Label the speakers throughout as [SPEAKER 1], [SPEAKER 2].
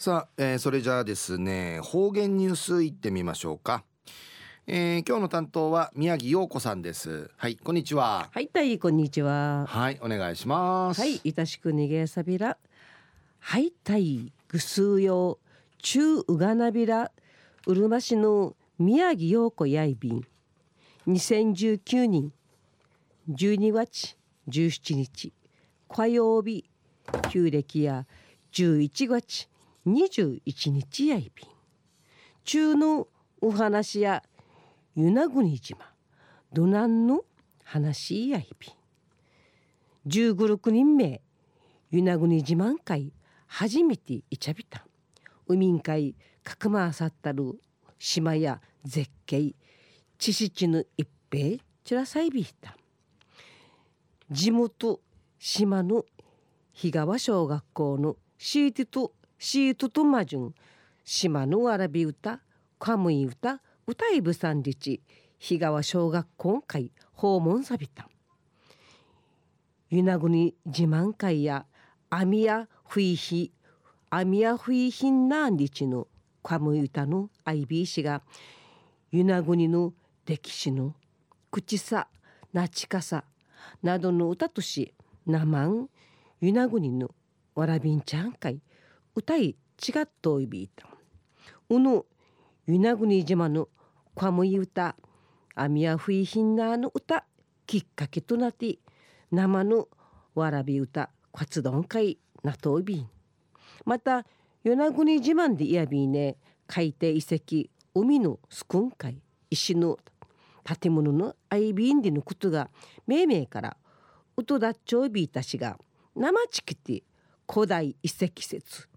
[SPEAKER 1] さあ、えー、それじゃあですね方言ニュースいってみましょうか、えー、今日の担当は宮城陽子さんです。はいこんにちは。
[SPEAKER 2] はいたいこんにちは。
[SPEAKER 1] はいお願いします。
[SPEAKER 2] はいいたしく逃げさびら。はいたいぐすうよ中うがなびら。うるま市の宮城陽子やいびん。2019年12月17日火曜日旧暦や11月21日やいびん。中のお話や与那国島。どなんの話やいびん。十五六人目与那国自慢会初めていちゃびた。海ん会かくまあさったる島や絶景。知識の一平ちらさいびいた。地元島の日川小学校のシーティとシートとマジュン島のわらび歌カムイ歌歌いぶさんりち日川小学校会訪問さびた。与那国自慢会や網やふいひ網やふいひんなんりちのカムイ歌のアイビー氏が与那国の歴史の口さなちかさなどの歌としなまん与那国のわらびんちゃんかい歌い違っといびいたうぬ与那国島のかむい歌。あみやふいひんなの歌。きっかけとなって生のわらび歌。活動会なといびん。また与那国自慢でいやびね。海底遺跡。海のスクン海石の建物のアイビンでのことが命名からウトダッチョビーたちが生チキティ古代遺跡説。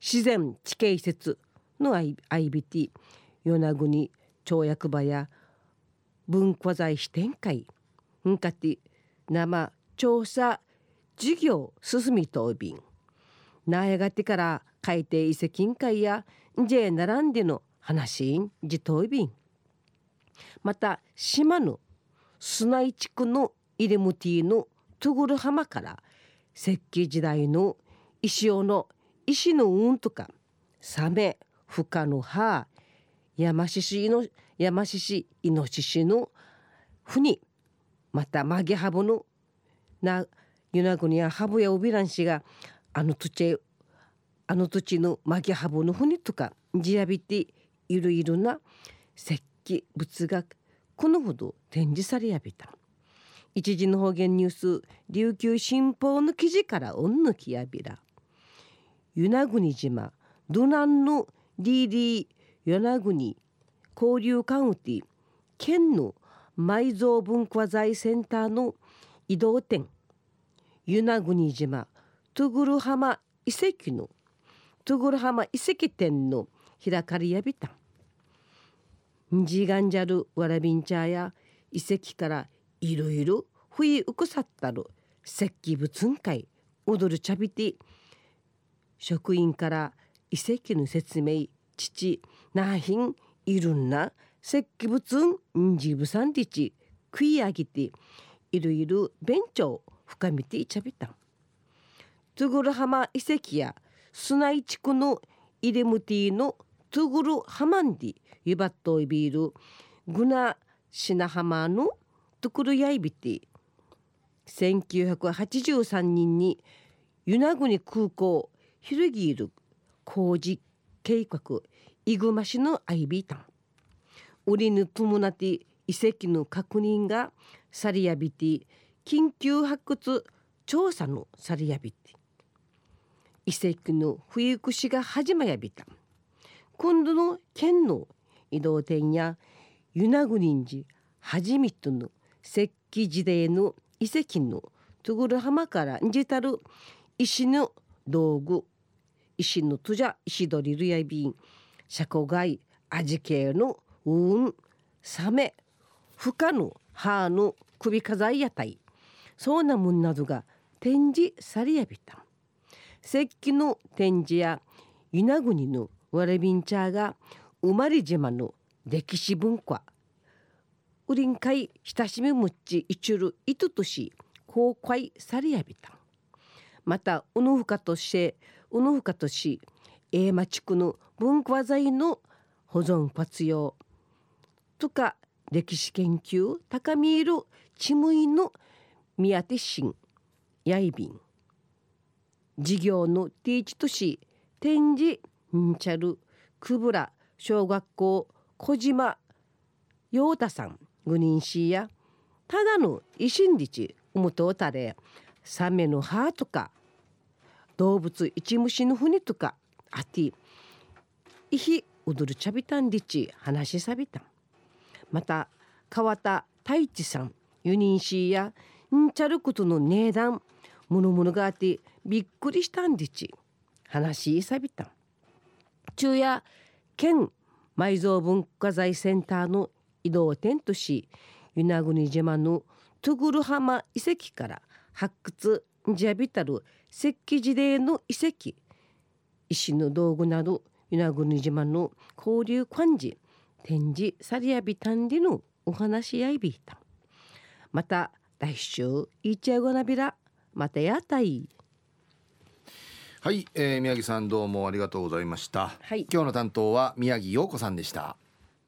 [SPEAKER 2] 自然地形説の IBT 与那国跳躍場や文化財支店会んかて生調査事業進みとびん。なやがてから海底遺跡委員会やジェ並んでの話んじとびんまた島の砂井地区のイレムティのトゥグル浜から石器時代の石尾の石の運とかサメフカの葉山獅子の山獅子イノシシのふにまたマゲハブのなユナグニやハブやオビランシがあの土地あの土地のマゲハブのふにとかじやびていろいろな石器物がこのほど展示されやびた。一時の方言ニュース琉球新報の記事からおんぬきやびら与那国島ドナンの DD 与那国交流カウンティ県の埋蔵文化財センターの移動店。与那国島トゥグル浜遺跡のトゥグル浜遺跡店の開かれやびた。んじがんじゃるわらびんちゃや遺跡からいろいろふいうくさったる石器物会踊るちゃびて職員から遺跡の説明父なひんいるんな石器物んじぶさんりち食い上げていろいろ勉強深めていちゃびた。トゥグル浜遺跡や砂井地区のイレムティのトゥグルハマンディユバットイビールグナシナハマのトゥクルヤイビティ1983年に与那国空港ヒルギール工事計画イグマ市のアイビータンウリヌトムナティ遺跡の確認がサリアビティ緊急発掘調査のサリアビティ。遺跡の不育士が始まやびた。今度の県の移動店や与那国寺初めての石器時代の遺跡のトゥグル浜からんじたる石の道具。石のトゥジャ石取りルヤビン車庫街味系のうんサメフカの歯の首飾りやたいそうなもんなどが展示されやびた石器の展示や与那国のわらびんちゃが生まれ島の歴史文化。ウリンカイ親しみむっちいちるいととし公開されやびたまたうぬふかとしてうぬふかとし英馬地区の文化財の保存活用とか歴史研究高見いるちむいの宮手新やいびん事業のティーチ都市展示んちゃるくぶら小学校小島陽太さんグニンシーやただの維新日うむとうたれサメの歯とか動物一虫の船とかあていひ踊るちゃびたんりち話しさびたん。また川田太一さんユニンシーやんちゃることの値段ものものがあってびっくりしたんでち。話しさびたん。昼夜県埋蔵文化財センターの移動点とし与那国島のトゥグル浜遺跡から発掘ジャビタル石器時代の遺跡。石の道具など与那国島の交流漢字展示サリアビタンディのお話やいびいた。また来週いちゃごなびらまたやたい
[SPEAKER 1] はい、えー、宮城さんどうもありがとうございました、
[SPEAKER 2] はい。
[SPEAKER 1] 今日の担当は宮城陽子さんでした